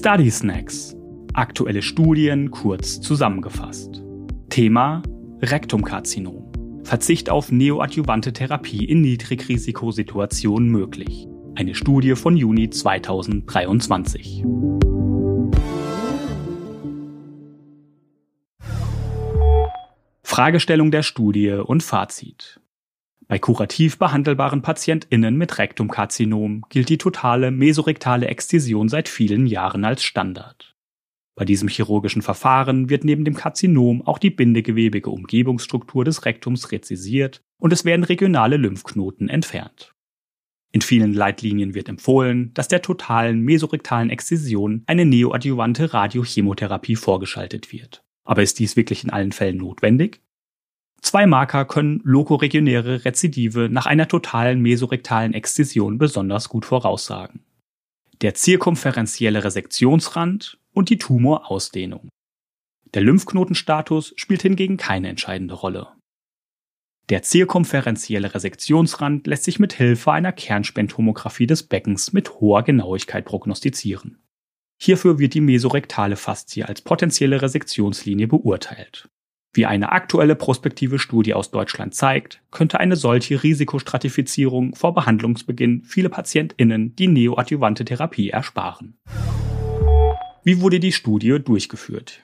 Study Snacks. Aktuelle Studien kurz zusammengefasst. Thema Rektumkarzinom. Verzicht auf neoadjuvante Therapie in Niedrigrisikosituationen möglich. Eine Studie von Juni 2023. Fragestellung der Studie und Fazit. Bei kurativ behandelbaren PatientInnen mit Rektumkarzinom gilt die totale mesorektale Exzision seit vielen Jahren als Standard. Bei diesem chirurgischen Verfahren wird neben dem Karzinom auch die bindegewebige Umgebungsstruktur des Rektums rezisiert und es werden regionale Lymphknoten entfernt. In vielen Leitlinien wird empfohlen, dass der totalen mesorektalen Exzision eine neoadjuvante Radiochemotherapie vorgeschaltet wird. Aber ist dies wirklich in allen Fällen notwendig? Zwei Marker können lokoregionäre Rezidive nach einer totalen mesorektalen Exzision besonders gut voraussagen. Der zirkumferenzielle Resektionsrand und die Tumorausdehnung. Der Lymphknotenstatus spielt hingegen keine entscheidende Rolle. Der zirkumferenzielle Resektionsrand lässt sich mit Hilfe einer Kernspendtomographie des Beckens mit hoher Genauigkeit prognostizieren. Hierfür wird die mesorektale Faszie als potenzielle Resektionslinie beurteilt. Wie eine aktuelle prospektive Studie aus Deutschland zeigt, könnte eine solche Risikostratifizierung vor Behandlungsbeginn viele PatientInnen die neoadjuvante Therapie ersparen. Wie wurde die Studie durchgeführt?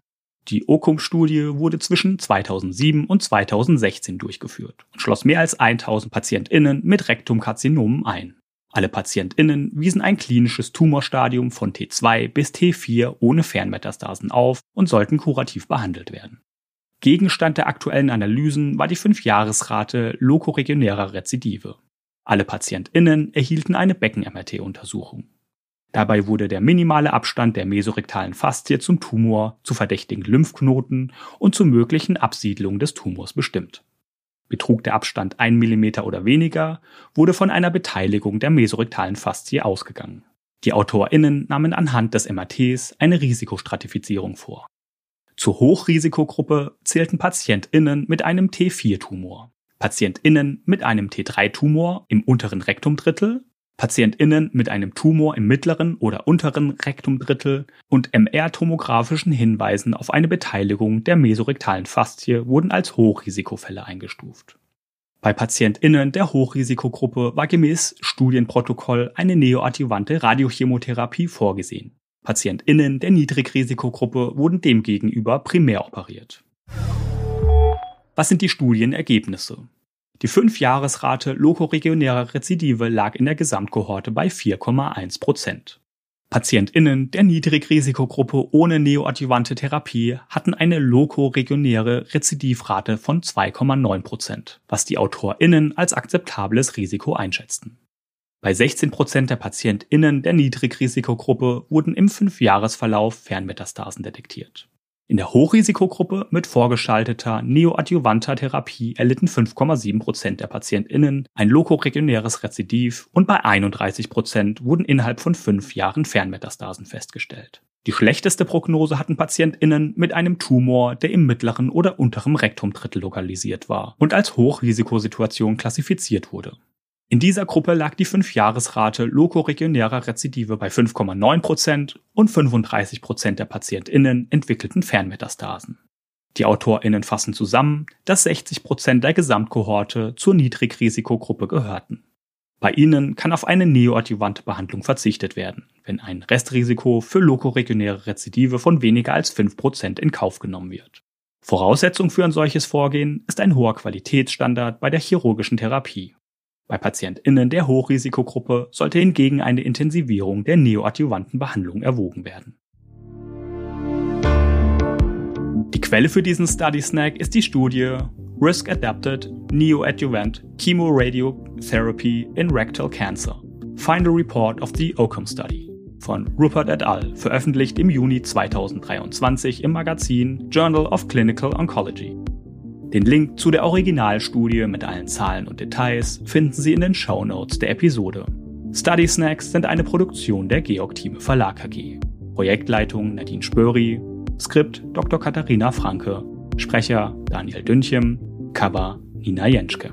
Die OCUM-Studie wurde zwischen 2007 und 2016 durchgeführt und schloss mehr als 1000 PatientInnen mit Rektumkarzinomen ein. Alle PatientInnen wiesen ein klinisches Tumorstadium von T2 bis T4 ohne Fernmetastasen auf und sollten kurativ behandelt werden. Gegenstand der aktuellen Analysen war die 5-Jahresrate lokoregionärer Rezidive. Alle PatientInnen erhielten eine Becken-MRT-Untersuchung. Dabei wurde der minimale Abstand der mesorektalen Faszie zum Tumor, zu verdächtigen Lymphknoten und zur möglichen Absiedlung des Tumors bestimmt. Betrug der Abstand 1 mm oder weniger, wurde von einer Beteiligung der mesorektalen Faszie ausgegangen. Die AutorInnen nahmen anhand des MRTs eine Risikostratifizierung vor. Zur Hochrisikogruppe zählten PatientInnen mit einem T4-Tumor, PatientInnen mit einem T3-Tumor im unteren Rektumdrittel, PatientInnen mit einem Tumor im mittleren oder unteren Rektumdrittel und MR-tomografischen Hinweisen auf eine Beteiligung der mesorektalen Faszie wurden als Hochrisikofälle eingestuft. Bei PatientInnen der Hochrisikogruppe war gemäß Studienprotokoll eine neoadjuvante Radiochemotherapie vorgesehen. PatientInnen der Niedrigrisikogruppe wurden demgegenüber primär operiert. Was sind die Studienergebnisse? Die 5-Jahresrate lokoregionärer Rezidive lag in der Gesamtkohorte bei 4,1 Prozent. PatientInnen der Niedrigrisikogruppe ohne neoadjuvante Therapie hatten eine lokoregionäre Rezidivrate von 2,9 Prozent, was die AutorInnen als akzeptables Risiko einschätzten. Bei 16 Prozent der PatientInnen der Niedrigrisikogruppe wurden im Fünfjahresverlauf Fernmetastasen detektiert. In der Hochrisikogruppe mit vorgeschalteter neoadjuvanter Therapie erlitten 5,7 Prozent der PatientInnen ein lokoregionäres Rezidiv und bei 31 Prozent wurden innerhalb von fünf Jahren Fernmetastasen festgestellt. Die schlechteste Prognose hatten PatientInnen mit einem Tumor, der im mittleren oder unteren Rektumdrittel lokalisiert war und als Hochrisikosituation klassifiziert wurde. In dieser Gruppe lag die 5-Jahresrate lokoregionärer Rezidive bei 5,9% und 35% der PatientInnen entwickelten Fernmetastasen. Die AutorInnen fassen zusammen, dass 60% der Gesamtkohorte zur Niedrigrisikogruppe gehörten. Bei ihnen kann auf eine neoadjuvante Behandlung verzichtet werden, wenn ein Restrisiko für lokoregionäre Rezidive von weniger als 5% in Kauf genommen wird. Voraussetzung für ein solches Vorgehen ist ein hoher Qualitätsstandard bei der chirurgischen Therapie. Bei PatientInnen der Hochrisikogruppe sollte hingegen eine Intensivierung der neoadjuvanten Behandlung erwogen werden. Die Quelle für diesen Study Snack ist die Studie Risk Adapted Neoadjuvant Chemoradiotherapy in Rectal Cancer. Find a Report of the OCOM Study von Rupert et al., veröffentlicht im Juni 2023 im Magazin Journal of Clinical Oncology. Den Link zu der Originalstudie mit allen Zahlen und Details finden Sie in den Show Notes der Episode. Study Snacks sind eine Produktion der Georg Thieme Verlag AG. Projektleitung Nadine Spöri, Skript Dr. Katharina Franke, Sprecher Daniel Dünchem, Cover Nina Jenschke.